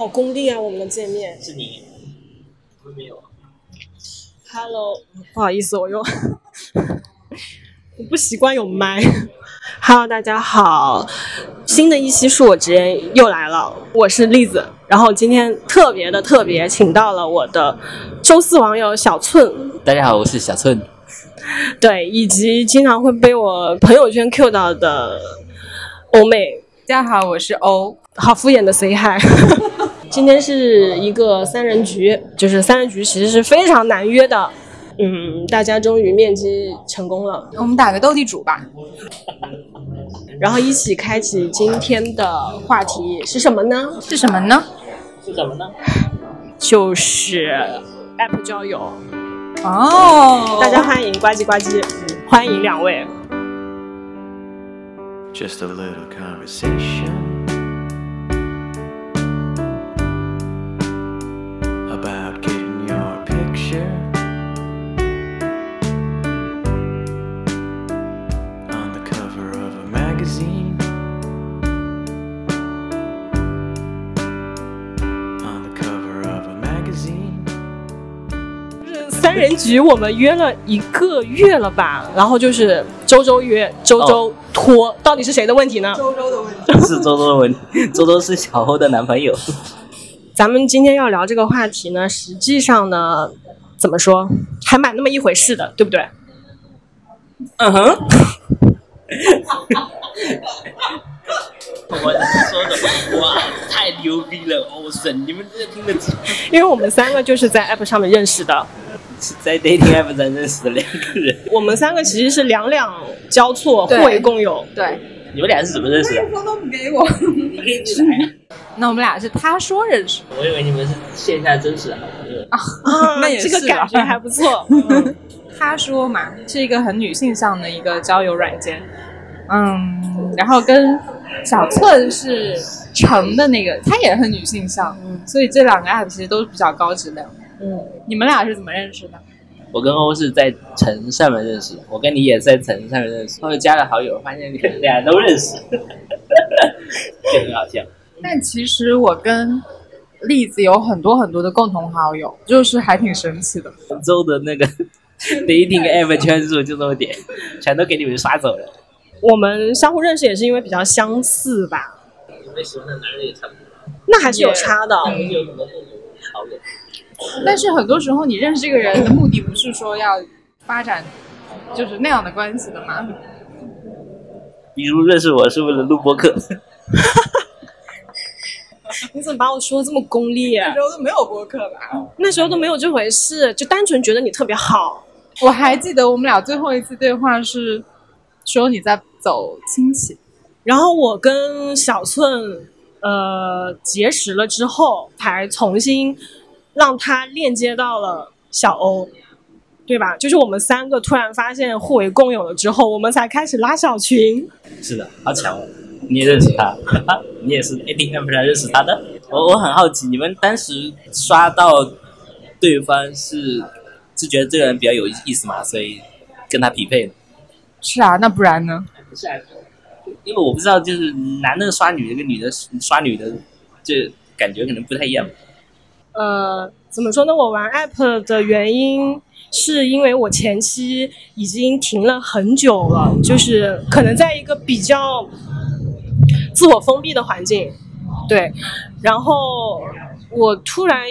好功利啊，我们的见面。是你，我们没有。Hello，不好意思，我又 我不习惯有麦。Hello，大家好，新的一期恕我直言又来了，我是栗子。然后今天特别的特别，请到了我的周四网友小寸，大家好，我是小寸。对，以及经常会被我朋友圈 Q 到的欧妹。大家好，我是欧。好敷衍的 say hi。今天是一个三人局，就是三人局其实是非常难约的。嗯，大家终于面基成功了，我们打个斗地主吧。然后一起开启今天的话题是什么呢？是什么呢？是什么呢？就是 App 交友。哦，大家欢迎呱唧呱唧，欢迎两位。Just a little conversation 人局我们约了一个月了吧，然后就是周周约，周周拖，到底是谁的问题呢？周周的问题。是周周的问题。周周是小欧的男朋友。咱们今天要聊这个话题呢，实际上呢，怎么说，还蛮那么一回事的，对不对？嗯哼。我说的哇，太牛逼了！欧神，你们这听得清？因为我们三个就是在 App 上面认识的，是在 dating app 上认识的两个人。我们三个其实是两两交错，互为共有。对，你们俩是怎么认识的？风都不给我。你可以来。那我们俩是他说认识，我以为你们是线下真实的好朋友。啊 那也是这个感觉啊还不错。嗯他说嘛，是一个很女性向的一个交友软件。嗯，然后跟小寸是成的那个，他也很女性向，所以这两个 app 其实都是比较高质量。嗯，你们俩是怎么认识的？我跟欧是在城上面认识，我跟你也是在城上面认识，后来加了好友，发现你们俩都认识，就很好笑。但其实我跟栗子有很多很多的共同好友，就是还挺神奇的。杭州的那个 dating app 圈数就这么点，全都给你们刷走了。我们相互认识也是因为比较相似吧，你们喜欢的男人也差不多，那还是有差的。我们有很多共同好友。但是很多时候，你认识这个人的目的不是说要发展就是那样的关系的嘛？比如认识我是为了录播客，你怎么把我说的这么功利、啊？候都没有播客吧？那时候都没有这回事，就单纯觉得你特别好。我还记得我们俩最后一次对话是说你在走亲戚，然后我跟小寸呃结识了之后，才重新让他链接到了小欧，对吧？就是我们三个突然发现互为共有了之后，我们才开始拉小群。是的，好巧哦，你也认识他，你也是 app 上认识他的。我我很好奇，你们当时刷到对方是是觉得这个人比较有意思嘛，所以跟他匹配的。是啊，那不然呢？是啊，因为我不知道，就是男的刷女的跟女的刷女的，这感觉可能不太一样。呃，怎么说呢？我玩 app 的原因是因为我前期已经停了很久了，就是可能在一个比较自我封闭的环境，对。然后我突然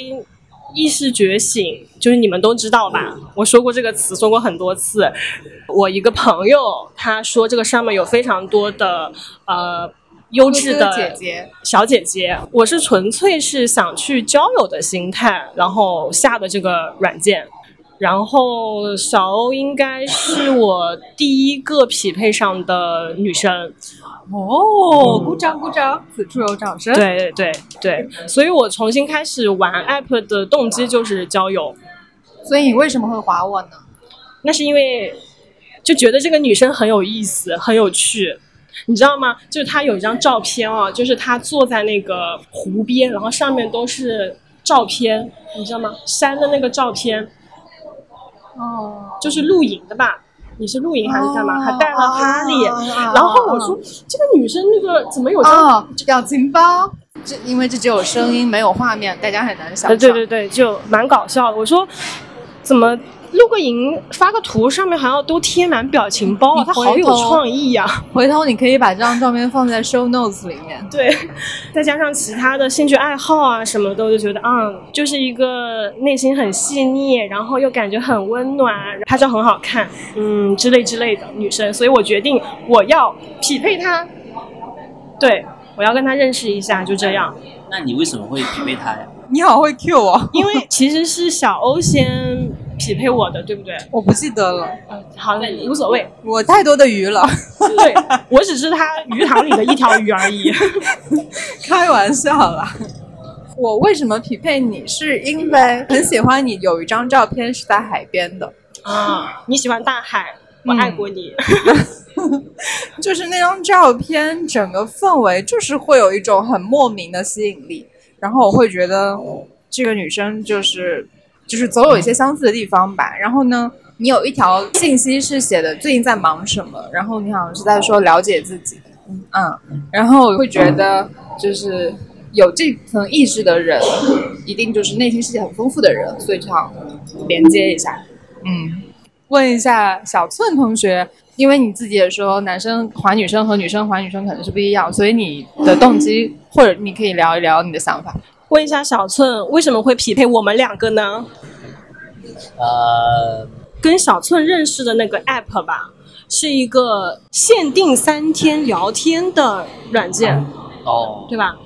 意识觉醒，就是你们都知道吧？我说过这个词，说过很多次。我一个朋友他说，这个上面有非常多的呃优质的姐姐，小姐姐，我是纯粹是想去交友的心态，然后下的这个软件。然后小欧应该是我第一个匹配上的女生，哦，鼓掌鼓掌，此处有掌声。，对对对，所以我重新开始玩 app 的动机就是交友。所以你为什么会划我呢？那是因为就觉得这个女生很有意思，很有趣，你知道吗？就是他有一张照片啊，就是他坐在那个湖边，然后上面都是照片，你知道吗？山的那个照片，哦，就是露营的吧？你是露营还是干嘛？哦还带了哈利。哦哦哦然后我说，这个女生那个怎么有张？哦，表情包，这因为这只有声音没有画面，大家很难想呃，象。对对对，就蛮搞笑的。我说怎么录个营发个图，上面好像都贴满表情包他好有创意呀、回头你可以把这张照片放在 show notes 里面。对，再加上其他的兴趣爱好啊什么的，我就觉得啊、就是一个内心很细腻，然后又感觉很温暖，拍照很好看，嗯，之类之类的女生，所以我决定我要匹配她，对我要跟她认识一下，就这样。那你为什么会匹配她呀？你好会 Q 哦，因为其实是小欧先匹配我的，对不对？我不记得了，嗯，好，那无所谓，我太多的鱼了，对 我只是他鱼塘里的一条鱼而已。开玩笑啦。我为什么匹配你？是因为很喜欢你有一张照片是在海边的，啊，你喜欢大海，我爱过你。就是那张照片整个氛围就是会有一种很莫名的吸引力，然后我会觉得这个女生就是就是总有一些相似的地方吧。然后呢，你有一条信息是写的最近在忙什么，然后你好像是在说了解自己，嗯，然后我会觉得就是有这层意识的人，一定就是内心世界很丰富的人，所以这样连接一下，嗯。问一下小寸同学，因为你自己也说男生还女生和女生还女生可能是不一样，所以你的动机或者你可以聊一聊你的想法。问一下小寸，为什么会匹配我们两个呢？呃，跟小寸认识的那个 app 吧，是一个限定三天聊天的软件，哦，对吧？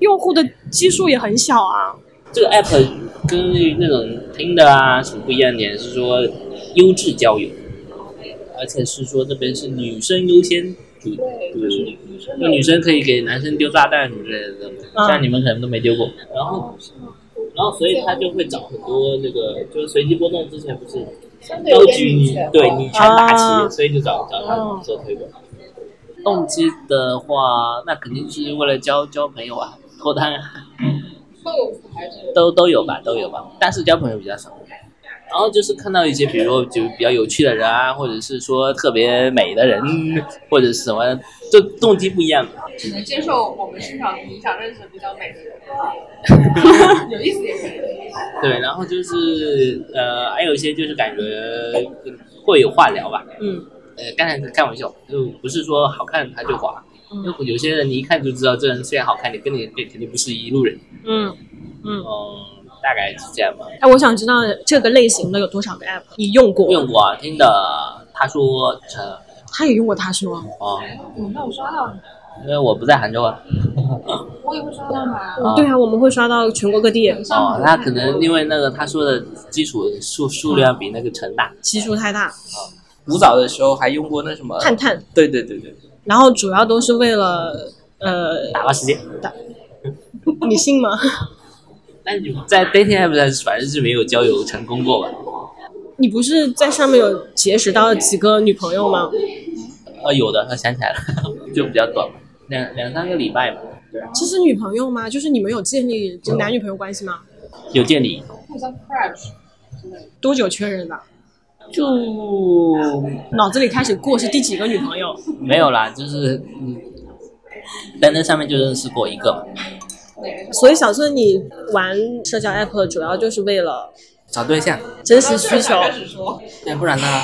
用户的基数也很小啊。这个 app 跟那种听的啊什么不一样点是说优质交友，而且是说这边是女生优先主，对，就女生可以给男生丢炸弹什么之类的，嗯像你们可能都没丢过。然后，然后所以他就会找很多那个就是随机波动，之前不是都举你对你权大啊旗，所以就找找他做推广。动机的话，那肯定是为了交交朋友啊，脱单啊。都都有吧，都有吧，但是交朋友比较少。然后就是看到一些，比如说就比较有趣的人啊，或者是说特别美的人，或者是什么，就动机不一样。只能接受我们市场你想认识比较美的人，有意思也可以。对，然后就是呃，还有一些就是感觉会有话聊吧。嗯呃，刚才是开玩笑，就不是说好看他就滑。嗯有有些人你一看就知道这人虽然好看，你跟你肯定不是一路人。嗯嗯。嗯，大概是这样吧。哎，我想知道这个类型的有多少个 app 你用过？用过啊，听的他说呃他也用过，他说。哦，嗯，那我刷到了，因为我不在杭州啊。我也会刷到嘛。哦对啊，我们会刷到全国各地，哦，他可能因为那个他说的基础数数量比那个城大。基数太大。古早的时候还用过那什么，探探，对对对对，然后主要都是为了呃，打发时间。打你信吗？但你在 dating app 上反正是没有交友成功过吧？你不是在上面有结识到几个女朋友吗？呃，有的，我想起来了，就比较短嘛，两两三个礼拜嘛。对啊，这是女朋友吗？就是你们有建立就男女朋友关系吗？有建立。多久确认的？就脑子里开始过是第几个女朋友？没有啦，就是嗯，在那上面就认识过一个嘛，所以小孙，你玩社交 app 主要就是为了找对象，真实需求。对不然呢，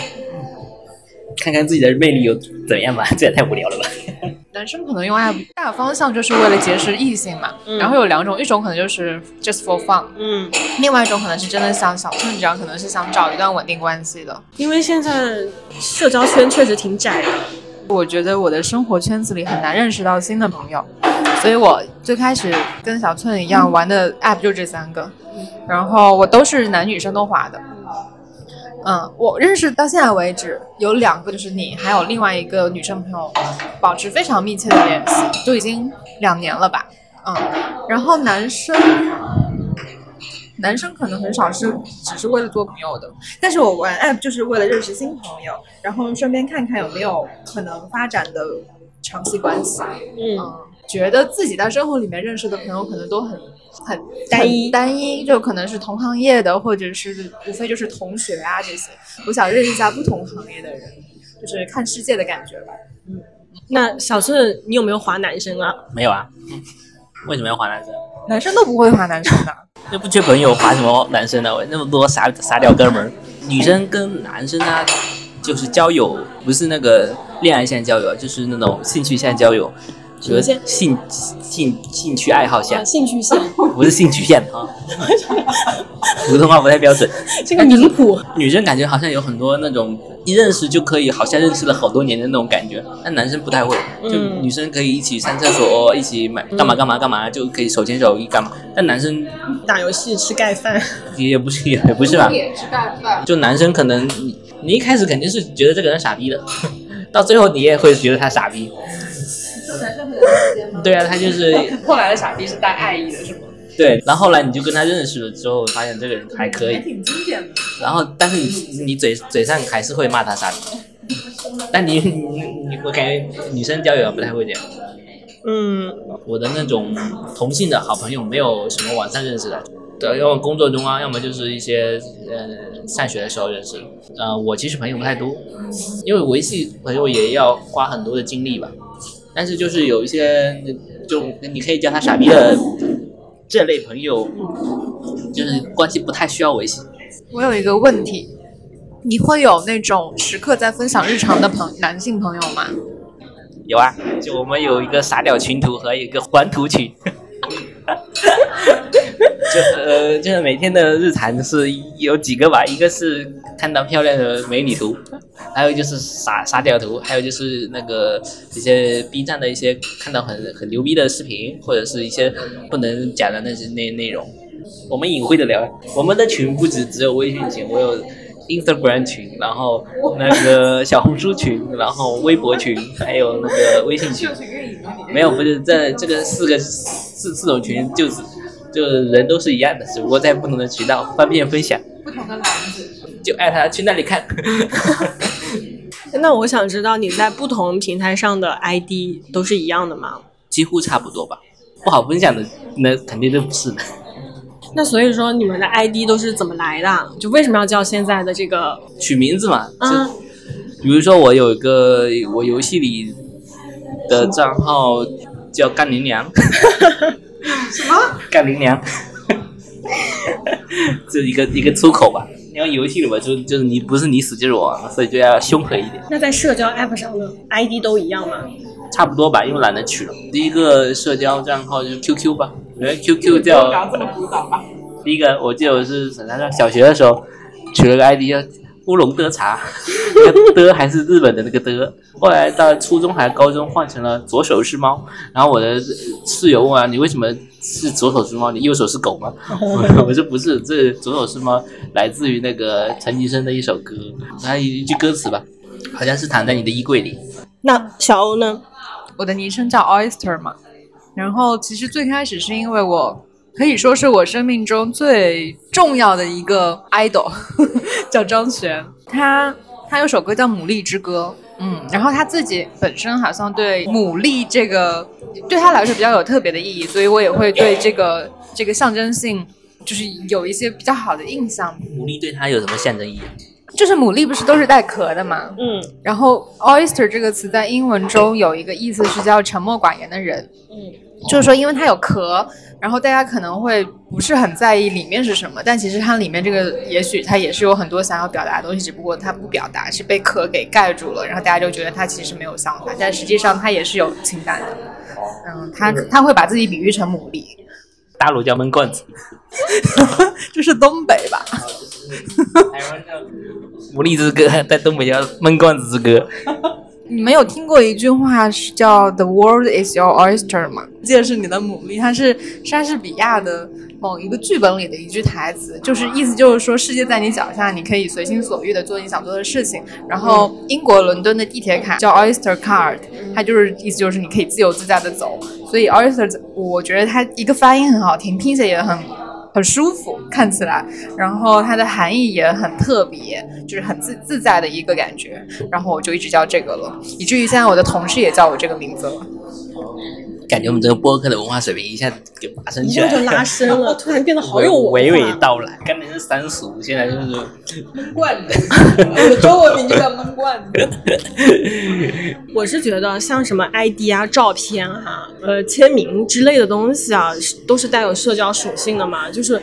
看看自己的魅力有怎样吧，这也太无聊了吧。男生可能用 app 大方向就是为了结识异性嘛，嗯然后有两种，一种可能就是 just for fun，嗯，另外一种可能是真的像小村这样，可能是想找一段稳定关系的。因为现在社交圈确实挺窄的。我觉得我的生活圈子里很难认识到新的朋友，所以我最开始跟小寸一样玩的 app 就这三个，然后我都是男女生都滑的。嗯，我认识到现在为止有两个，就是你，还有另外一个女生朋友，保持非常密切的联系，都已经两年了吧。嗯，然后男生，男生可能很少是只是为了做朋友的，但是我玩 app 就是为了认识新朋友，然后顺便看看有没有可能发展的长期关系。嗯，嗯，觉得自己在生活里面认识的朋友可能都很很单一单一，就可能是同行业的，或者是无非就是同学啊这些。我想认识一下不同行业的人，就是看世界的感觉吧。嗯那小顺，你有没有划男生啊？没有啊，为什么要划男生？男生都不会划男生的。又不缺朋友，划什么男生呢？我那么多傻傻屌哥们儿，女生跟男生啊，就是交友，不是那个恋爱线交友，就是那种兴趣线交友，什么线兴兴兴趣爱好线啊，，兴趣线，不是兴趣线啊。普通话不太标准。这个名谱。女生感觉好像有很多那种一认识就可以，好像认识了好多年的那种感觉，但男生不太会。就嗯女生可以一起上厕所，一起买干嘛干嘛干嘛，就可以手牵手一干嘛。但男生打游戏吃盖饭，也不是也不是吧？也吃盖饭。就男生可能你你一开始肯定是觉得这个人傻逼的，到最后你也会觉得他傻逼。对啊，他就是 后来的傻逼是带爱意的，是吗？对，然后后来你就跟他认识了之后，发现这个人还可以，挺经典的。然后但是你你嘴嘴上还是会骂他傻逼，但你你你我感觉女生交友不太会这样。嗯，我的那种同性的好朋友没有什么网上认识的，对，要么工作中啊，要么就是一些呃上学的时候认识的。呃，我其实朋友不太多，因为维系朋友也要花很多的精力吧。但是就是有一些就你可以叫他傻逼的这类朋友，就是关系不太需要维系。我有一个问题，你会有那种时刻在分享日常的朋男性朋友吗？有啊，就我们有一个傻屌群图和一个环图群，就呃就是每天的日常是有几个吧，一个是看到漂亮的美女图，还有就是傻傻屌图，还有就是那个一些 B 站的一些看到很很牛逼的视频，或者是一些不能讲的那些内内容，我们隐晦的聊。我们的群不止只有微信群，我有 Instagram 群，然后那个小红书群，然后微博群，还有那个微信群。没有，不是这这个四个四四种群就是就是人都是一样的，只不过在不同的渠道方便分享，不同的篮子。就艾他去那里看。那我想知道你在不同平台上的 ID 都是一样的吗？几乎差不多吧，不好分享的那肯定都不是的。那所以说你们的 ID 都是怎么来的？就为什么要叫现在的这个？取名字嘛，啊就比如说我有一个我游戏里的账号叫干林娘，什么？干林娘，这一个一个出口吧。你要游戏里边就就是你不是你死就是我亡，所以就要凶狠一点。那在社交 App 上的 ID 都一样吗？差不多吧，因为懒得取了。第一个社交账号就是 QQ 吧，因为 QQ 叫这么古早吧？第一个，我记得我是什么小学的时候取了个 ID 叫乌龙的茶，那个的还是日本的那个的。后来到初中还是高中换成了左手是猫，然后我的室友问啊你为什么是左手是猫，你右手是狗吗？我说不是，这左手是猫来自于那个陈绮贞的一首歌，它一句歌词吧，好像是躺在你的衣柜里。那小欧呢？我的昵称叫 Oyster 嘛，然后其实最开始是因为我可以说是我生命中最重要的一个 idol，叫张悬，他他有首歌叫《牡蛎之歌》，嗯，然后他自己本身好像对牡蛎这个对他来说比较有特别的意义，所以我也会对这个这个象征性就是有一些比较好的印象。牡蛎对他有什么象征意义？就是牡蛎不是都是带壳的嘛，嗯然后 oyster 这个词在英文中有一个意思是叫沉默寡言的人，嗯，就是说因为它有壳，然后大家可能会不是很在意里面是什么，但其实它里面这个也许它也是有很多想要表达的东西，只不过它不表达，是被壳给盖住了，然后大家就觉得它其实没有想法，但实际上它也是有情感的。嗯，它它会把自己比喻成牡蛎，大陆叫闷罐子，这是东北吧？台湾叫牡蛎之歌，在东北叫闷罐子之歌。你们有听过一句话是叫 “The world is your oyster” 吗？记得是你的牡蛎，它是莎士比亚的某一个剧本里的一句台词，就是意思就是说世界在你脚下，你可以随心所欲的做你想做的事情。然后英国伦敦的地铁卡叫 Oyster Card，它就是意思就是你可以自由自在的走。所以 Oyster 我觉得它一个发音很好听，拼写也很。很舒服，看起来，然后它的含义也很特别，就是很自自在的一个感觉。然后我就一直叫这个了，以至于现在我的同事也叫我这个名字了。感觉我们这个播客的文化水平一下子给拔升一起来下就拉升了，突然变得好有文化。娓娓道来。刚才是三俗，现在就是闷罐子，我的中文名就叫闷罐子。我是觉得像什么 ID 啊、照片啊、呃签名之类的东西啊，都是带有社交属性的嘛。就是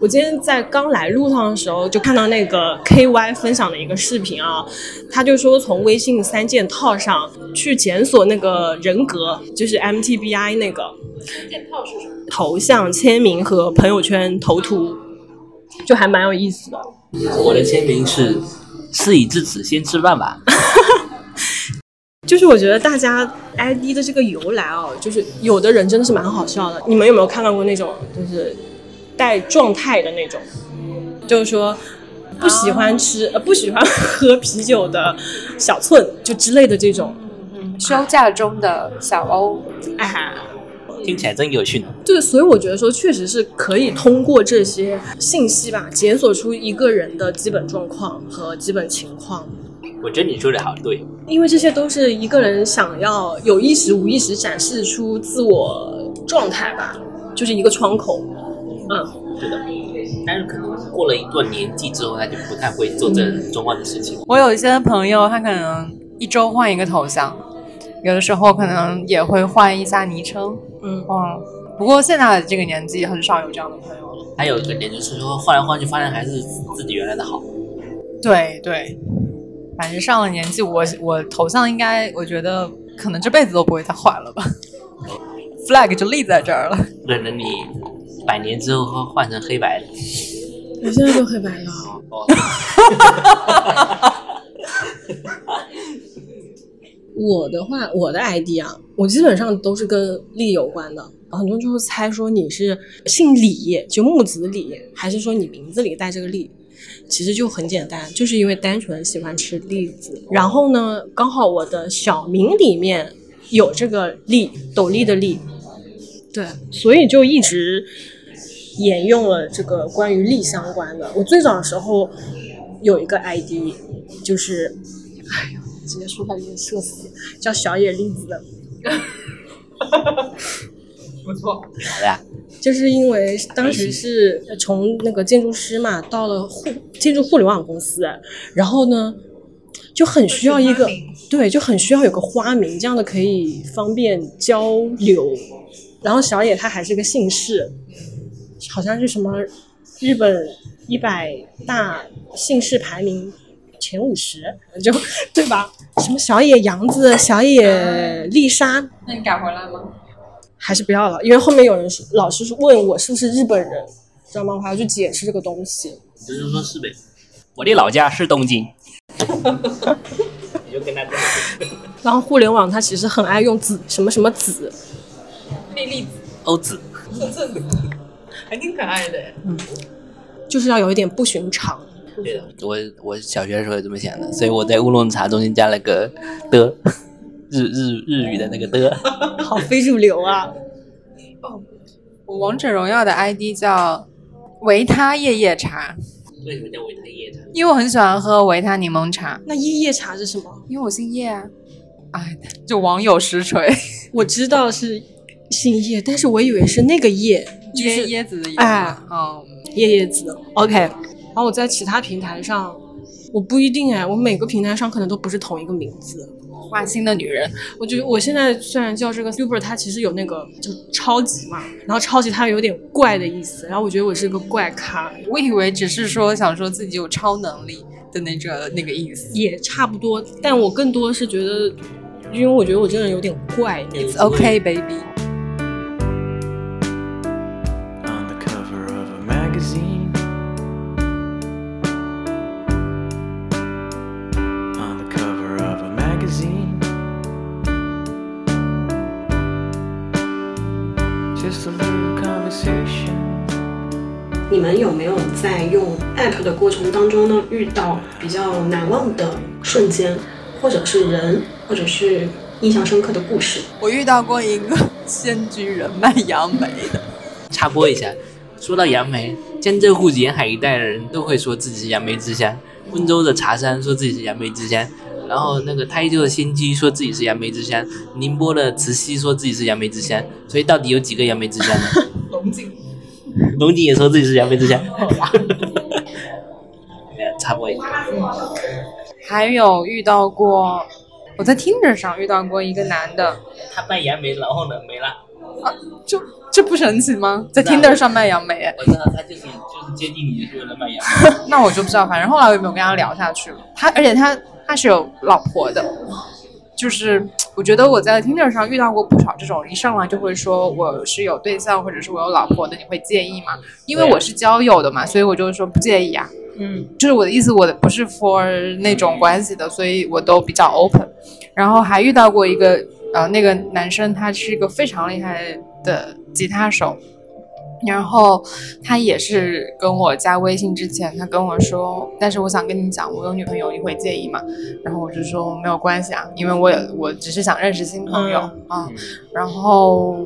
我今天在刚来路上的时候，就看到那个 KY 分享的一个视频啊，他就说从微信三件套上去检索那个人格，就是 MTBI 那个头像、签名和朋友圈头图，就还蛮有意思的。我的签名是“事已至此，先吃饭吧 就是我觉得大家 ID 的这个由来哦，就是有的人真的是蛮好笑的。你们有没有看到过那种就是带状态的那种？就是说不喜欢吃、呃不喜欢喝啤酒的小寸就之类的这种。嗯休假中的小欧，哎，”，听起来真有趣呢。对，所以我觉得说确实是可以通过这些信息吧，检索出一个人的基本状况和基本情况。我觉得你说的好对，因为这些都是一个人想要有意识、无意识展示出自我状态吧，就是一个窗口。嗯，是的。但是可能过了一段年纪之后，他就不太会做这种换的事情。我有一些朋友，他可能一周换一个头像，有的时候可能也会换一下昵称。嗯嗯，不过现在这个年纪很少有这样的朋友了。还有一个点就是说，换来换去，发现还是自己原来的好。对对，反正上了年纪，我我头像应该，我觉得可能这辈子都不会再换了吧。flag 就立在这儿了。可能你百年之后会换成黑白的。我现在就黑白了。哦，我的话，我的 ID 啊，我基本上都是跟利有关的。很多人就会猜说你是姓李，就木子李，还是说你名字里带这个李？其实就很简单，就是因为单纯喜欢吃栗子。然后呢，刚好我的小名里面有这个栗，斗笠的笠，对，所以就一直沿用了这个关于力相关的。我最早的时候有一个 ID，就是，哎呀，直接说出来有点社死，叫小野栗子的。不错，好的呀。就是因为当时是从那个建筑师嘛，到了互建筑互联网公司，然后呢，就很需要一个对，就很需要有个花名，这样的可以方便交流。然后小野他还是个姓氏，好像是什么日本一百大姓氏排名前五十，就对吧？什么小野洋子、小野丽莎，那你改回来吗？还是不要了，因为后面有人是老师是问我是不是日本人，知道吗？我还要去解释这个东西。就是说是呗。我的老家是东京。你就跟他讲。然后互联网它其实很爱用子什么什么子，丽丽子，欧子，还挺可爱的。嗯就是要有一点不寻常。对的，我我小学的时候也这么想的，所以我在乌龙茶中间加了个的，日日日语的那个的。好非主流啊！哦我王者荣耀的 ID 叫维他夜夜茶，为什么叫维他夜茶？因为我很喜欢喝维他柠檬茶，那夜夜茶是什么？因为我姓叶啊。哎，就网友实锤，我知道是姓叶，但是我以为是那个叶，就椰是椰子的椰。哎嗯，椰椰子。OK，然后我在其他平台上，我不一定哎，我每个平台上可能都不是同一个名字。花心的女人，我觉得我现在虽然叫这个 super，它其实有那个就超级嘛，然后超级它有点怪的意思，然后我觉得我是个怪咖，我以为只是说想说自己有超能力的那个那个意思。也差不多，但我更多是觉得，因为我觉得我这个人有点怪。It's okay, baby. magazine. A little conversation. 你们有没有在用 app 的过程当中呢，遇到比较难忘的瞬间，或者是人，或者是印象深刻的故事？我遇到过一个仙居人卖杨梅的。插播一下，说到杨梅，江浙沪沿海一带的人都会说自己是杨梅之乡，温州的茶山说自己是杨梅之乡，然后那个台州的仙居说自己是杨梅之乡，宁波的慈溪说自己是杨梅之乡，所以到底有几个杨梅之乡呢？龙井，龙井也说自己是杨梅之乡，插播一下，还有遇到过，我在 Tinder 上遇到过一个男的，他卖杨梅，然后呢没了。啊就这不神奇吗？在 Tinder 上卖杨梅，我知道他就是就是接近你，就是为了卖杨梅。那我就不知道，反正后来我也没有跟他聊下去了。他而且他他是有老婆的，就是我觉得我在 Tinder 上遇到过不少这种一上来就会说我是有对象或者是我有老婆的，你会介意吗？因为我是交友的嘛，所以我就说不介意啊。嗯，就是我的意思，我的不是 for 那种关系的，所以我都比较 open。然后还遇到过一个呃，那个男生他是一个非常厉害的吉他手，然后他也是跟我加微信之前，他跟我说，但是我想跟你讲，我有女朋友，你会介意吗？然后我就说没有关系啊，因为我也我只是想认识新朋友啊。然后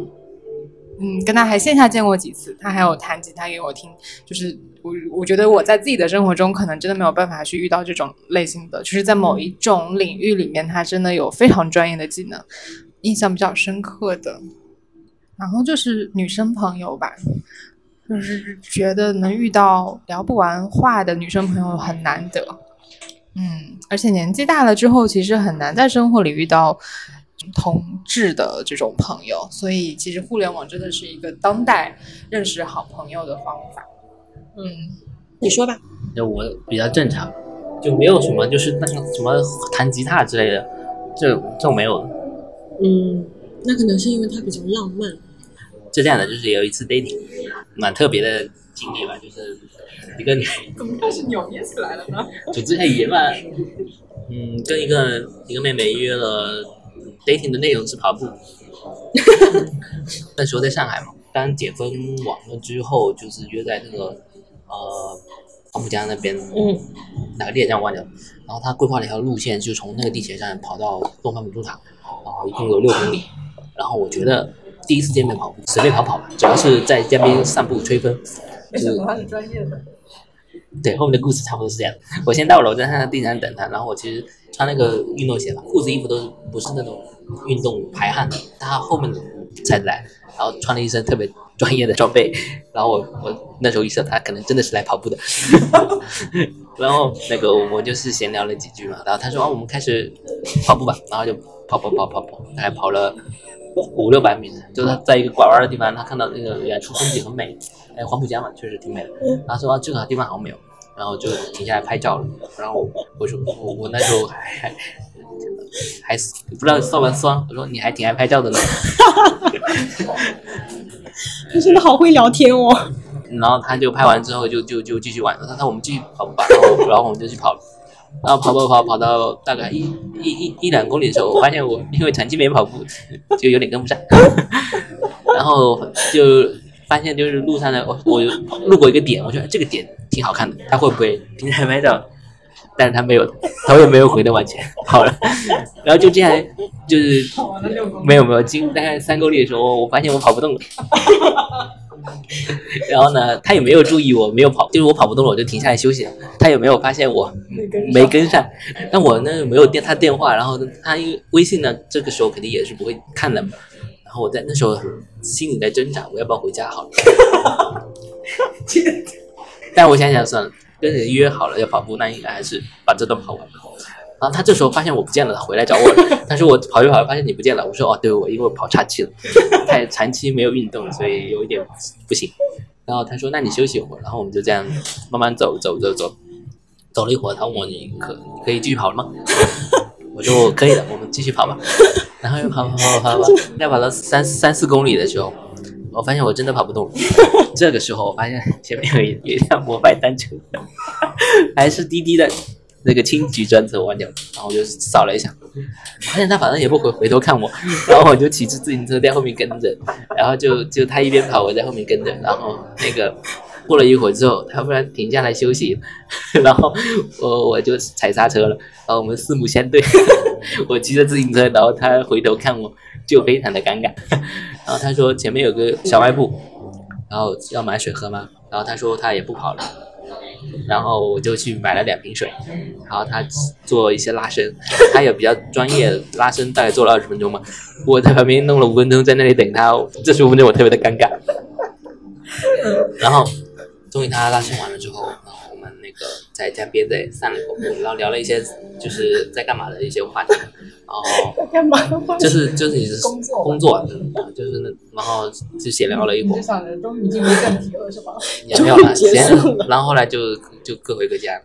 嗯，跟他还线下见过几次，他还有弹吉他给我听，就是我我觉得我在自己的生活中可能真的没有办法去遇到这种类型的，就是在某一种领域里面，他真的有非常专业的技能，印象比较深刻的。然后就是女生朋友吧，就是觉得能遇到聊不完话的女生朋友很难得，嗯，而且年纪大了之后，其实很难在生活里遇到同志的这种朋友，所以其实互联网真的是一个当代认识好朋友的方法。嗯，你说吧。就我比较正常，就没有什么就是那个什么弹吉他之类的，这这种没有。嗯，那可能是因为他比较浪漫。是这样的，就是有一次 dating，蛮特别的经历吧，就是一个女怎么开始扭捏起来了呢？组织语言嘛，嗯，跟一个一个妹妹约了 dating 的内容是跑步，那时候在上海嘛，刚解封完了之后，就是约在那个呃黄浦江那边，嗯，哪个地铁站忘掉了，然后他规划了一条路线，就从那个地铁站跑到东方明珠塔，然后一共有六公里，然后我觉得第一次见面跑步，随便跑跑吧，主要是在江边散步吹风，就是他是专业的。对，后面的故事差不多是这样。我先到了，我在他地铁站等他，然后我其实穿那个运动鞋嘛，裤子、衣服都是不是那种运动排汗的，他后面才来，然后穿了一身特别专业的装备，然后我我那时候意识到他可能真的是来跑步的，然后那个我们就是闲聊了几句嘛，然后他说啊我们开始跑步吧，然后就跑跑跑跑跑，大概跑了五六百米，就是他在一个拐弯的地方，他看到那个远处风景很美，哎黄浦江嘛确实挺美的，然后说啊这个地方好美哦，然后就停下来拍照了，然后我说我我那时候还还还不知道算不算，我说你还挺爱拍照的呢，他真的好会聊天哦。然后他就拍完之后就就就继续玩，他说我们继续跑步吧，然后然后我们就去跑了。然后跑跑跑跑到大概一一一一两公里的时候，我发现我因为长期没跑步，就有点跟不上。然后就发现就是路上的我我路过一个点，我觉得这个点挺好看的，他会不会平台拍照？但是他没有，头也没有回的往前跑了。然后就这样就是没有没有，经大概三公里的时候，我发现我跑不动了。然后呢，他也没有注意我没有跑，就是我跑不动了，我就停下来休息了。他也没有发现我没跟上，但我呢没有电他电话，然后他微信呢，这个时候肯定也是不会看的嘛。然后我在那时候心里在挣扎，我要不要回家好了？但我想想算了，跟人约好了要跑步，那应该还是把这段跑完吧。然后他这时候发现我不见了，他回来找我了。但是我跑一跑，发现你不见了。我说哦，对，我因为我跑岔气了，太长期没有运动，所以有一点不行。然后他说，那你休息一会儿。然后我们就这样慢慢走走走走，走了一会儿，他问我你可可以继续跑了吗？我说我可以的，我们继续跑吧。然后又跑跑跑跑跑，要跑到三三四公里的时候，我发现我真的跑不动了。这个时候，我发现前面有一有一辆摩拜单车，还是滴滴的那个轻骑专车弯掉，然后我就扫了一下，发现他反正也不回回头看我，然后我就骑着自行车在后面跟着，然后就就他一边跑，我在后面跟着，然后那个过了一会儿之后，他忽然停下来休息，然后我我就踩刹车了，然后我们四目相对，我骑着自行车，然后他回头看我，就非常的尴尬，然后他说前面有个小卖部，然后要买水喝吗？然后他说他也不跑了，然后我就去买了两瓶水，然后他做一些拉伸，他也比较专业，拉伸大概做了二十分钟嘛，我在旁边弄了五分钟，在那里等他，这十五分钟我特别的尴尬。然后终于他拉伸完了之后，那个在江边在散了口步，然后聊了一些就是在干嘛的一些话题，然后干嘛的话？就是就是你是工作工作，就是那然后就闲聊了一会儿，想着终于进入正题了是吧？也没有了，闲然后后来就就各回各家。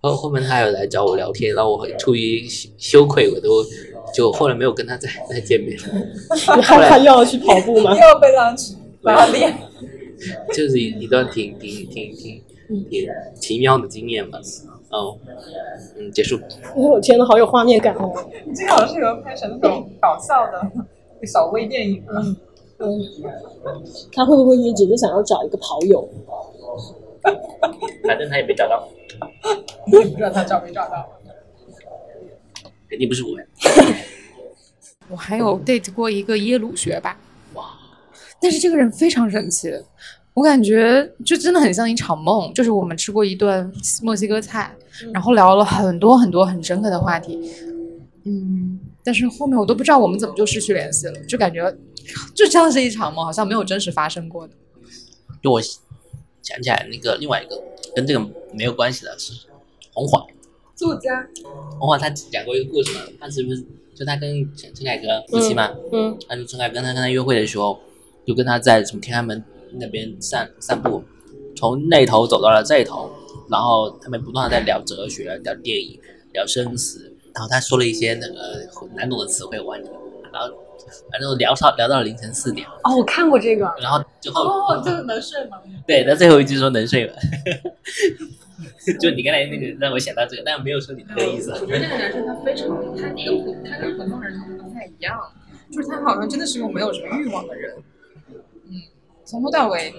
后后面他有来找我聊天，然后我很出于羞羞愧，我都就后来没有跟他再再见面，你害怕又要去跑步吗？要被拉去拉练。就是一一段挺挺挺挺挺奇妙的经验吧。哦，嗯，结束。我天呐，好有画面感哦！你这好适合拍成那种搞笑的小微电影啊。嗯，他会不会是只是想要找一个跑友？反正他也没找到，也不知道他找没找到。肯定不是我。我还有 date 过一个耶鲁学霸，哇！但是这个人非常神奇，我感觉就真的很像一场梦。就是我们吃过一顿墨西哥菜，然后聊了很多很多很深刻的话题，嗯，但是后面我都不知道我们怎么就失去联系了，就感觉就像是一场梦，好像没有真实发生过的。就我想起来那个另外一个跟这个没有关系的是红华，作家，红华他讲过一个故事嘛，他是不是就他跟陈陈凯歌夫妻嘛？嗯他就陈凯歌他跟他约会的时候，就跟他在什么天安门那边散散步，从那头走到了这头，然后他们不断的在聊哲学、聊电影、聊生死，然后他说了一些那个难懂的词汇，我忘记了，然后反正聊到聊到了凌晨四点，哦，我看过这个。然后最后哦，这个能睡吗？对，他最后一句说能睡吗，就你刚才那个让我想到这个，但没有说你那个意思。我觉得那个男生他非常，他跟普他跟普通人不太一样，就是他好像真的是个没有什么欲望的人。嗯，从头到尾，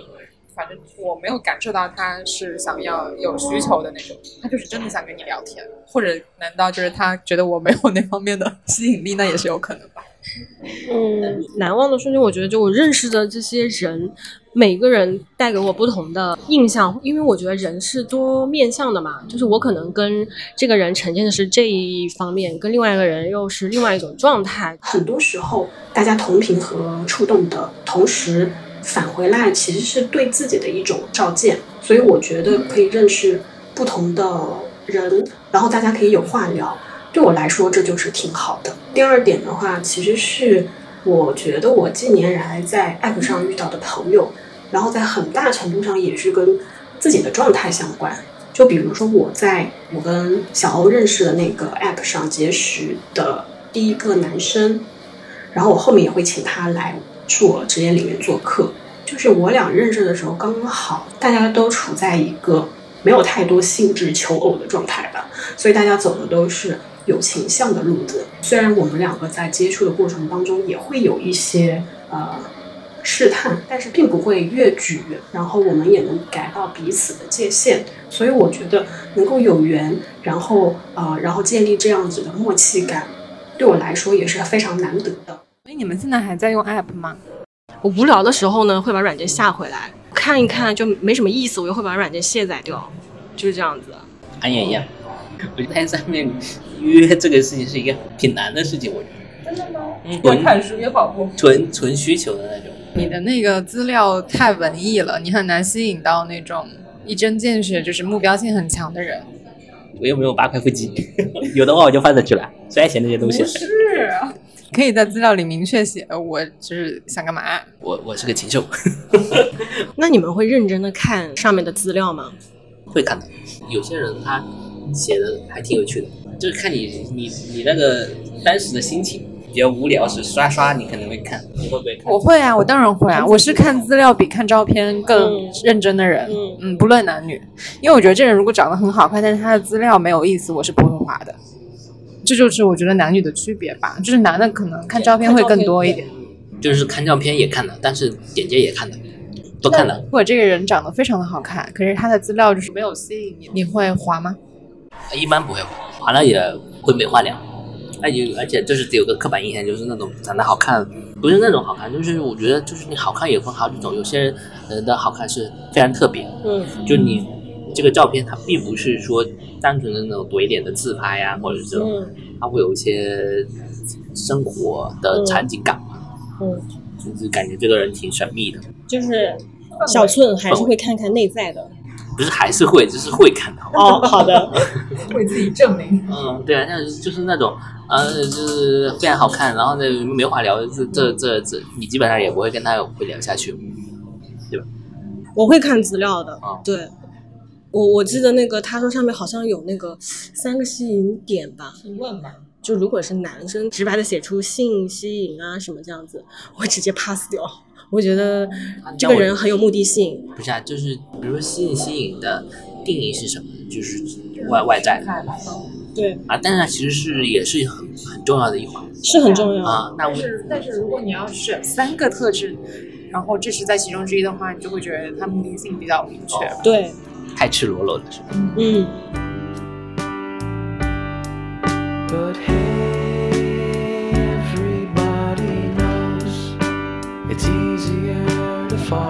反正我没有感受到他是想要有需求的那种，他就是真的想跟你聊天，或者难道就是他觉得我没有那方面的 吸引力，那也是有可能吧。嗯，难忘的瞬间，我觉得就我认识的这些人，每个人带给我不同的印象，因为我觉得人是多面向的嘛，就是我可能跟这个人呈现的是这一方面，跟另外一个人又是另外一种状态。很多时候，大家同频和触动的同时，返回来其实是对自己的一种照见。所以我觉得可以认识不同的人，然后大家可以有话聊。对我来说，这就是挺好的。第二点的话，其实是我觉得我近年来在 App 上遇到的朋友，然后在很大程度上也是跟自己的状态相关。就比如说我在我跟小欧认识的那个 App 上结识的第一个男生，然后我后面也会请他来去我职业里面做客。就是我俩认识的时候，刚好大家都处在一个没有太多兴致求偶的状态吧，所以大家走的都是有情向的路子。虽然我们两个在接触的过程当中也会有一些呃试探，但是并不会越矩，然后我们也能改到彼此的界限。所以我觉得能够有缘，然后呃，然后建立这样子的默契感，对我来说也是非常难得的。所以你们现在还在用 App 吗？我无聊的时候呢，会把软件下回来看一看，就没什么意思，我又会把软件卸载掉，就是这样子。俺也一样，我觉得在上面约这个事情是一个挺难的事情，我觉得。真的吗？嗯，约看书，约跑步。纯纯需求的那种。你的那个资料太文艺了，你很难吸引到那种一针见血，就是目标性很强的人。我又没有八块腹肌，有的话我就放上去了，筛选那些东西。是，可以在资料里明确写我就是想干嘛。我我是个禽兽，那你们会认真的看上面的资料吗？会看的。有些人他写的还挺有趣的，就是看你你你那个当时的心情。比较无聊时刷刷，你可能会看，你会不会看？我会啊，我当然会啊，我是看资料比看照片更认真的人。嗯嗯，不论男女，因为我觉得这人如果长得很好看，但是他的资料没有意思，我是不会划的。这就是我觉得男女的区别吧，就是男的可能看照片会更多一点。就是看照片也看的，但是简介也看的，都看的。如果这个人长得非常的好看，可是他的资料就是没有吸引你，你会滑吗？一般不会，滑了也会没话聊。而且而且就是有个刻板印象，就是那种长得好看，不是那种好看，就是我觉得就是你好看也分好几种，有些人的好看是非常特别，嗯，就你这个照片它并不是说单纯的那种怼脸的自拍啊、或者是这种，嗯它会有一些生活的场景感嘛，嗯，就是感觉这个人挺神秘的，就是小寸还是会看看内在的。不是还是会，就是会看到。哦，好的，为自己证明。嗯，对啊，那就是那种，呃，就是非常好看，然后呢没话聊，这这这这，你基本上也不会跟他会聊下去。对吧我会看资料的哦。对，我我记得那个他说上面好像有那个三个吸引点吧，提问吧，就如果是男生直白的写出性吸引啊什么这样子，我会直接 pass 掉。我觉得这个人很有目的性。不是啊，就是比如说吸引吸引的定义是什么？就是外外在对，啊，但是它其实是也是很很重要的一环是很重要。啊。那我但是但是如果你要选三个特质，然后这是在其中之一的话，你就会觉得他目的性比较明确。对，太赤裸裸了，是吧？嗯，But hey, everybody knows it's easier to fall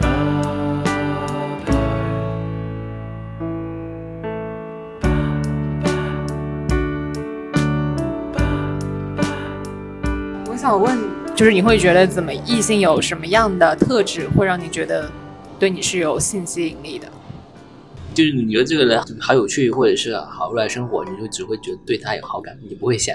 apart. 我想问，就是你会觉得怎么异性有什么样的特质会让你觉得对你是有性吸引力的？就是你觉得这个人好有趣，或者是好热爱生活，你就只会觉得对他有好感，你不会想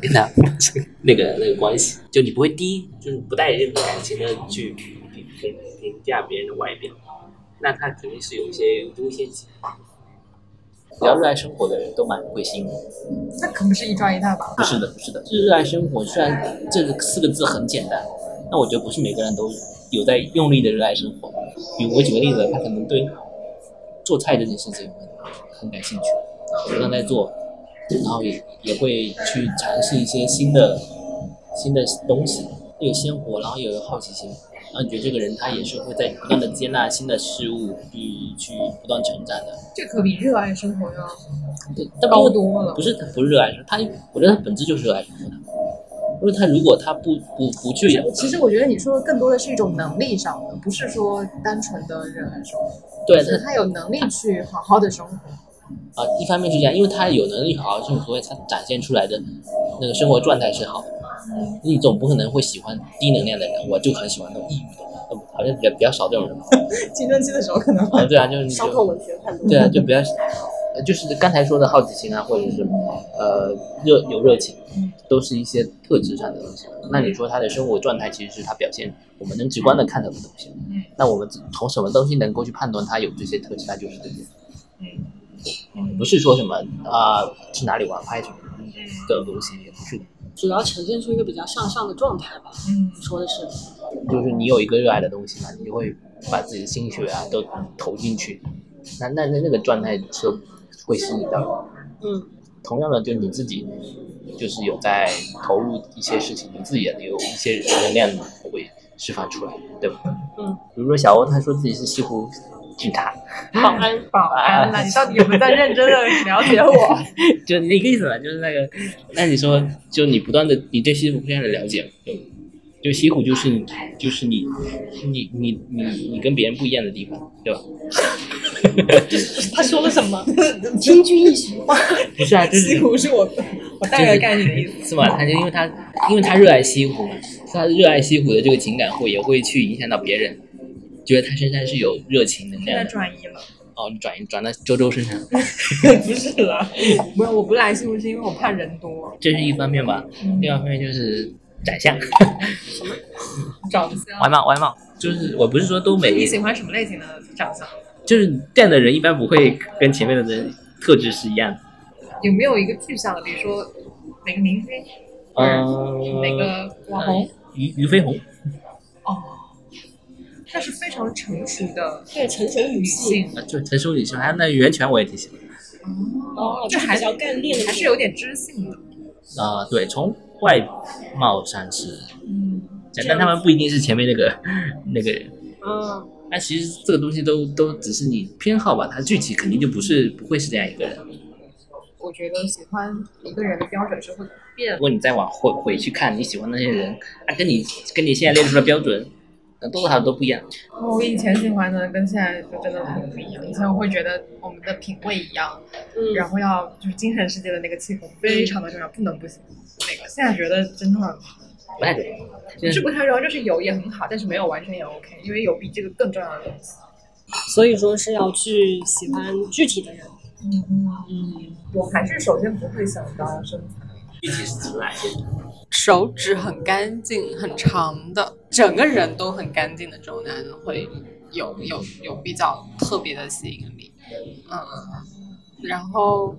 跟他发生那个那个关系，就你不会第一就是不带任何感情的去评评评价别人的外表，那他肯定是有一些优先级。比较热爱生活的人都蛮会心的。那可不是一抓一大把。不是的，不是的，就是热爱生活。虽然这四个字很简单，但我觉得不是每个人都有在用力的热爱生活。比如我举个例子，他可能对做菜这件事情很很感兴趣，不断在做，然后也也会去尝试一些新的新的东西，又有鲜活，然后又有好奇心。然后你觉得这个人他也是会在不断的接纳新的事物，去去不断成长的。这可比热爱生活要对，但高多了不是他不是热爱他我觉得他本质就是热爱生活的。因为他如果他不不不去其实我觉得你说的更多的是一种能力上的，不是说单纯的热爱生活，对他他有能力去好好的生活。啊，一方面是这样，因为他有能力好好生活，所以他展现出来的那个生活状态是好的。你总不可能会喜欢低能量的人，我就很喜欢那种抑郁的好像比较比较少这种人吧。青春期的时候可能啊，对啊，就是你 伤透就文学判断。对啊，就比较，呃就是刚才说的好奇心啊，或者是呃热有热情，都是一些特质上的东西。那你说他的生活状态其实是他表现我们能直观的看到的东西。嗯，那我们从什么东西能够去判断他有这些特质，他就是这些。嗯，不是说什么啊、去哪里玩拍什么这种东西，也不是的。主要呈现出一个比较向上的状态吧。嗯，说的是，就是你有一个热爱的东西嘛，你就会把自己的心血啊都投进去，那那那那个状态是会吸引到。嗯，同样的，就你自己就是有在投入一些事情，你自己也有一些能量会释放出来，对吧？嗯，比如说小欧，他说自己是西湖警察，保安，保安那，你到底有没有在认真的了解我？就那个意思嘛，就是那个，那你说，就你不断的，你对西湖非常的了解，就就西湖就是你，就是你，你你你你跟别人不一样的地方，对吧？他说了什么？听君一席话。不是啊，就是西湖是我我大概概念的意思。是吧？他就因为他因为他热爱西湖嘛，他热爱西湖的这个情感会也会去影响到别人，觉得他身上是有热情能量的。转移了，哦，你转移转到周周身上，不是了，不是我不来西湖是因为我怕人多，这是一方面吧。另外一方面就是长相，长相。外貌外貌，就是我不是说都美，你喜欢什么类型的长相？就是这样的人一般不会跟前面的人特质是一样的。有没有一个具象的？比如说哪个明星，嗯，哪个网红？俞俞飞鸿，哦，那是非常成熟的对，成熟女女性。啊就成熟女性，还有那袁泉我也挺喜欢哦，这还就是要干练，还是有点知性的。啊、对，从外貌上是，嗯，但他们不一定是前面那个那个人。嗯，那其实这个东西都都只是你偏好吧，他具体肯定就不是不会是这样一个人。我觉得喜欢一个人的标准是会变如。果你再往回回去看你喜欢那些人，他跟你跟你现在列出的标准，多多少少都不一样。我以前喜欢的跟现在就真的很不一样。以前我会觉得我们的品味一样，嗯然后要就是精神世界的那个气候非常的重要，不能不行。那个现在觉得真的不太对，不是不太重要，就是有也很好，但是没有完全也 OK，因为有比这个更重要的东西。所以说是要去喜欢具体的人。嗯嗯，我还是首先不会想到身材。具体是指哪些？手指很干净、很长的，整个人都很干净的这种男人会有有有比较特别的吸引力。嗯，然后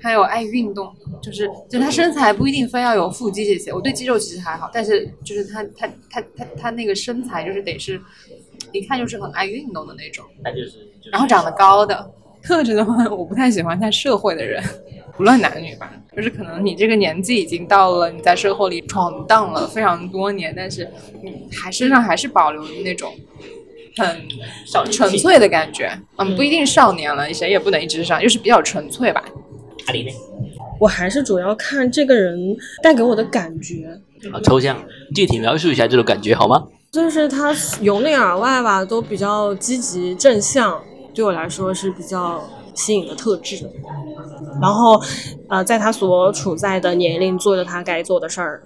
还有爱运动，就是就他身材不一定非要有腹肌这些，我对肌肉其实还好，但是就是他他他他他那个身材就是得是，一看就是很爱运动的那种。那就是，就是然后长得高的。特质的话，我不太喜欢太社会的人，不论男女吧，就是可能你这个年纪已经到了，你在社会里闯荡了非常多年，但是你还身上还是保留那种很纯粹的感觉。嗯，不一定少年了，谁也不能一直上，就是比较纯粹吧。阿里呢？我还是主要看这个人带给我的感觉，好抽象，具体描述一下这种感觉好吗？就是他由内而外吧，都比较积极正向，对我来说是比较吸引的特质。然后，呃，在他所处在的年龄做着他该做的事儿，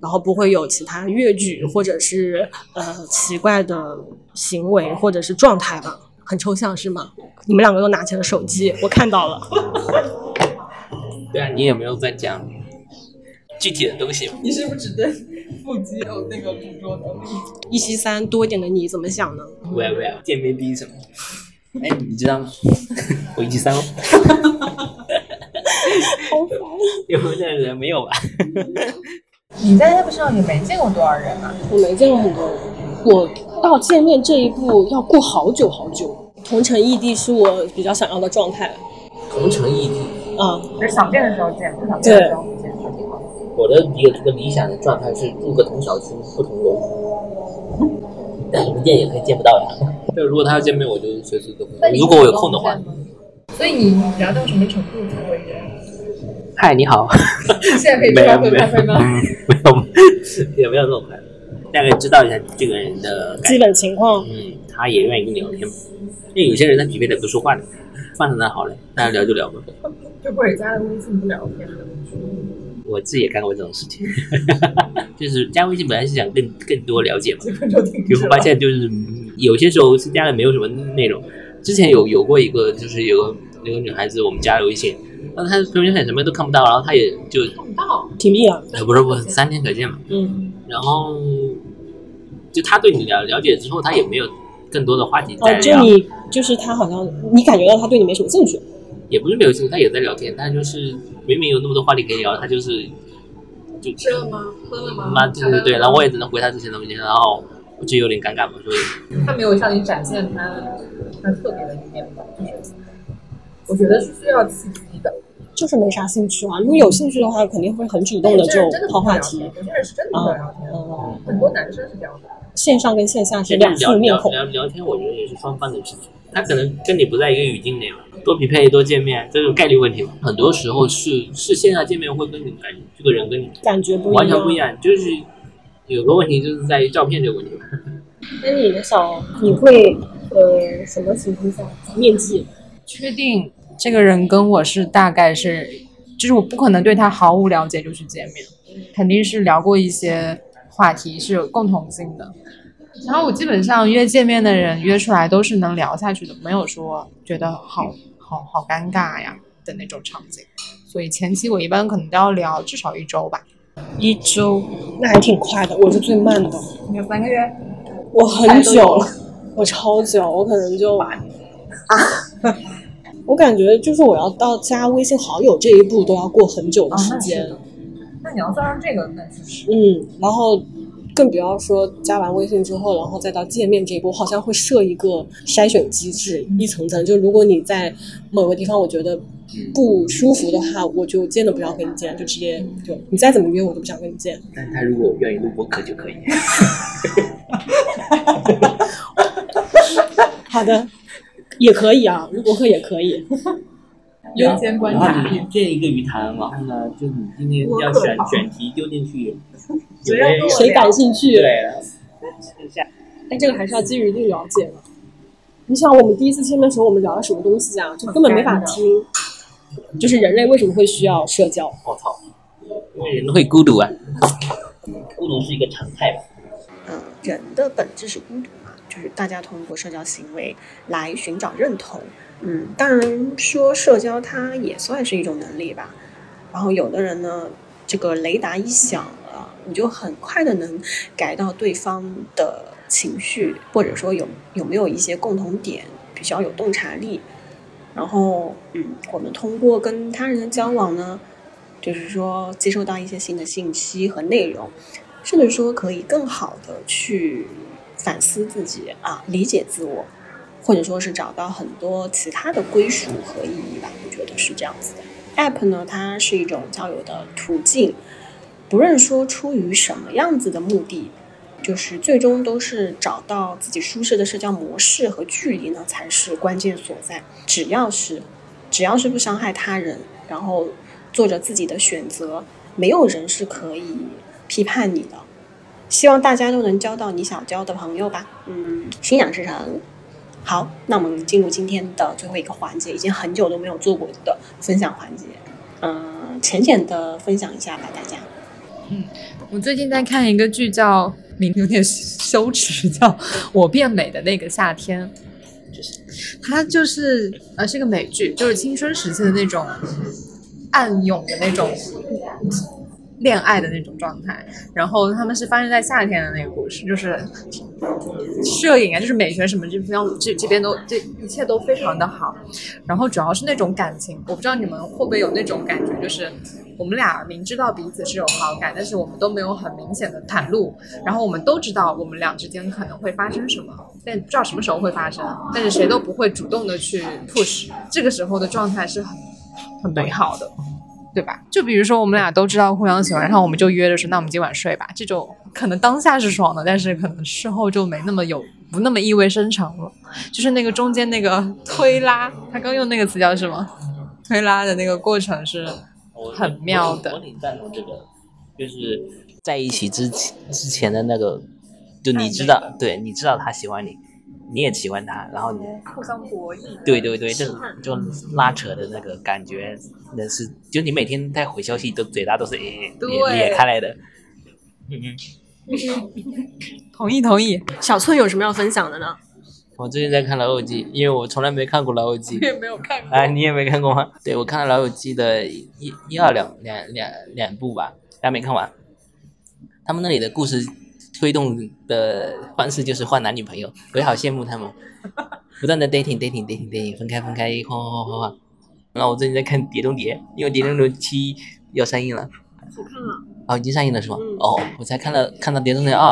然后不会有其他越矩或者是呃奇怪的行为或者是状态吧。很抽象是吗？你们两个都拿起了手机，我看到了。对啊，你有没有在讲具体的东西？你是不是只对腹肌有那个捕捉能力？一七三多一点的你怎么想呢？不要不要，见面第一什么？哎，你知道吗？我一七三哦。好烦。有没有这样的人？没有吧？你在 App 上也没见过多少人啊？我没见过很多人，我到见面这一步要过好久好久。同城异地是我比较想要的状态。同城异地，啊、就是想见的时候见，不想见的时候不见，挺好的。我的一个这个理想的状态是住个同小区不同楼，但不见也可以见不到呀。就如果他要见面，我就随时都会。如果我有空的话，所以你聊到什么程度才会约？嗨，你好。现在可以没有没有咖啡吗？没有，也没有那么快。大概知道一下这个人的基本情况。嗯，他也愿意跟你聊天嘛。因为有些人他匹配的不说话的，饭在那好嘞，大家聊就聊吧。就或者加了微信不聊天了。我自己也干过这种事情，就是加微信本来是想更更多了解嘛，结果就发现就是嗯有些时候是加了没有什么内容。之前有有过一个，就是有个有个女孩子，我们加了微信，然后她朋友圈什么都看不到，然后她也就看不到。屏蔽了。呃不是不是三天可见嘛，嗯，然后就她对你了了解之后，她也没有更多的话题再哦，就，你就是他好像你感觉到他对你没什么兴趣。也不是没有兴趣，他也在聊天，但就是明明有那么多话题可以聊，他就是就吃了吗？喝了吗？妈对对对，然后我也只能回他这些东西，然后我就有点尴尬嘛，所以他没有向你展现他他特别的一面吧，就是我觉得是需要刺激的。就是没啥兴趣啊。如果有兴趣的话，肯定会很主动的就真的抛话题。有些人是真的不会聊天，嗯，很多男生是这样的。线上跟线下是两这样聊副面孔。聊聊聊天，我觉得也是双方的事情。他可能跟你不在一个语境内嘛，多匹配多见面，这种概率问题嘛。很多时候是是线下见面会跟你感这个人跟你感觉不一样。完全不一。样，就是有个问题就是在于照片这个问题嘛。那你的小你会呃什么情况下面基？确定这个人跟我是大概是，就是我不可能对他毫无了解就去见面，肯定是聊过一些话题是有共同性的。然后我基本上约见面的人约出来都是能聊下去的，没有说觉得好好好尴尬呀的那种场景。所以前期我一般可能都要聊至少一周吧。一周，那还挺快的。我是最慢的，你有三个月？我很久了，我超久，我可能就啊，我感觉就是我要到加微信好友这一步都要过很久的时间。那你要算上这个，那就是嗯，然后更不要说加完微信之后，然后再到见面这一步，好像会设一个筛选机制，一层层。就如果你在某个地方我觉得不舒服的话，我就见都不要跟你见，就直接就你再怎么约我都不想跟你见。但他如果愿意录播客就可以。好的，也可以啊，录播课也可以。优先观然后察。你建一个鱼塘，然后呢，就你今天要选选题丢进去，有谁？谁感兴趣？对，但这个还是要基于一定了解的。你想，我们第一次见面的时候，我们聊了什么东西啊？就根本没法听。就是人类为什么会需要社交？我操，因为人会孤独啊，孤独是一个常态吧。嗯，人的本质是孤独嘛，就是大家通过社交行为来寻找认同。嗯，当然说社交它也算是一种能力吧。然后有的人呢，这个雷达一响了，你就很快的能改到对方的情绪，或者说有有没有一些共同点，比较有洞察力。然后，嗯，我们通过跟他人的交往呢，就是说接收到一些新的信息和内容，甚至说可以更好的去反思自己啊，理解自我，或者说是找到很多其他的归属和意义吧。我觉得是这样子的。App 呢，它是一种交友的途径，不论说出于什么样子的目的。就是最终都是找到自己舒适的社交模式和距离呢，才是关键所在。只要是，只要是不伤害他人，然后做着自己的选择，没有人是可以批判你的。希望大家都能交到你想交的朋友吧。嗯，心想事成。好，那我们进入今天的最后一个环节，已经很久都没有做过的分享环节。嗯，浅浅的分享一下吧，大家。嗯，我最近在看一个剧叫。名有点羞耻，叫《我变美的那个夏天》，就是它就是呃是个美剧，就是青春时期的那种暗涌的那种恋爱的那种状态。然后他们是发生在夏天的那个故事，就是摄影啊，就是美学什么，这方这这边都这一切都非常的好。然后主要是那种感情，我不知道你们会不会有那种感觉，就是。我们俩明知道彼此是有好感，但是我们都没有很明显的袒露。然后我们都知道我们俩之间可能会发生什么，但不知道什么时候会发生。但是谁都不会主动的去 push。这个时候的状态是很很美好的，对吧？就比如说我们俩都知道互相喜欢，然后我们就约着说，那我们今晚睡吧。这种可能当下是爽的，但是可能事后就没那么有不那么意味深长了。就是那个中间那个 推拉，他刚用那个词叫什么？推拉的那个过程是。很妙的，我挺赞同这个，就是在一起之前之前的那个，就你知道，对，你知道他喜欢你，你也喜欢他，然后你互相博弈，对对对，就就拉扯的那个感觉，那是就你每天在回消息都嘴巴都是咧咧开来的，嗯嗯，同意同意。小翠有什么要分享的呢？我最近在看《老友记》，因为我从来没看过《老友记》，也没有看过。哎，你也没看过吗？对，我看了《老友记》的一、一二两两两两部吧，还没看完。他们那里的故事推动的方式就是换男女朋友，我也好羡慕他们，不断的 dating dating dating dating，分开分开，换换换换换。然后我最近在看《碟中谍》，因为《碟中谍七》要上映了。我看了。哦，已经上映了是吗？哦，我才看了看到《碟中谍二》，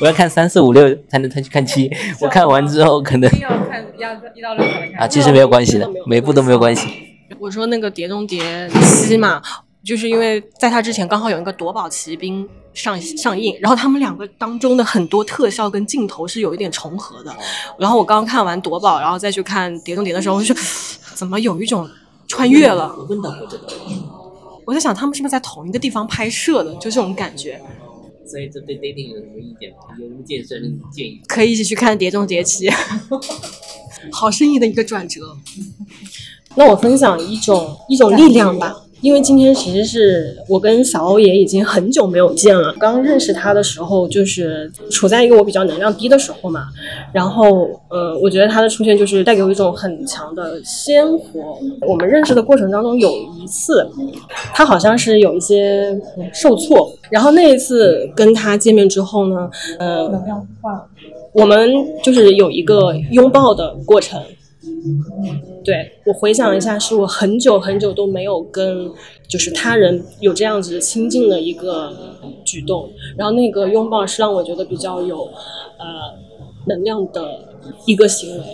我要看三四五六才能再去看七。我看完之后可能要看要一到六才看啊，其实没有关系的，每部都没有关系。我说那个《碟中谍七》嘛，就是因为在他之前刚好有一个《夺宝奇兵》上上映，然后他们两个当中的很多特效跟镜头是有一点重合的。然后我刚看完《夺宝》，然后再去看《碟中谍》的时候，我就怎么有一种穿越了？问到过这个。我在想，他们是不是在同一个地方拍摄的？就这种感觉。所以这对 dating 有什么意见吗？有什么健身建议？可以一起去看《碟中谍七》，好生意的一个转折。那我分享一种一种力量吧。因为今天其实是我跟小欧也已经很久没有见了。刚认识他的时候，就是处在一个我比较能量低的时候嘛。然后，呃，我觉得他的出现就是带给我一种很强的鲜活。我们认识的过程当中，有一次他好像是有一些受挫，然后那一次跟他见面之后呢，呃，我们就是有一个拥抱的过程。对我回想一下，是我很久很久都没有跟就是他人有这样子亲近的一个举动，然后那个拥抱是让我觉得比较有呃能量的一个行为。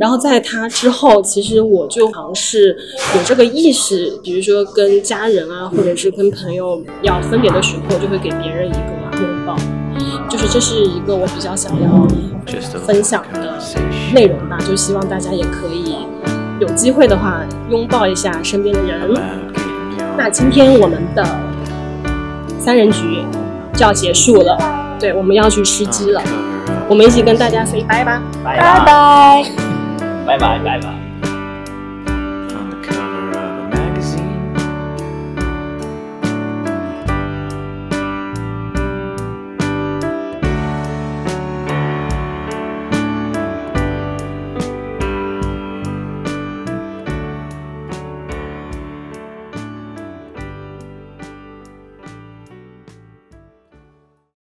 然后在他之后，其实我就好像是有这个意识，比如说跟家人啊，或者是跟朋友要分别的时候，就会给别人一个拥抱，就是这是一个我比较想要分享的内容吧，就希望大家也可以。有机会的话，拥抱一下身边的人。那今天我们的三人局就要结束了。对，我们要去吃鸡了我们一起跟大家 say 拜吧。拜拜拜。拜拜拜拜。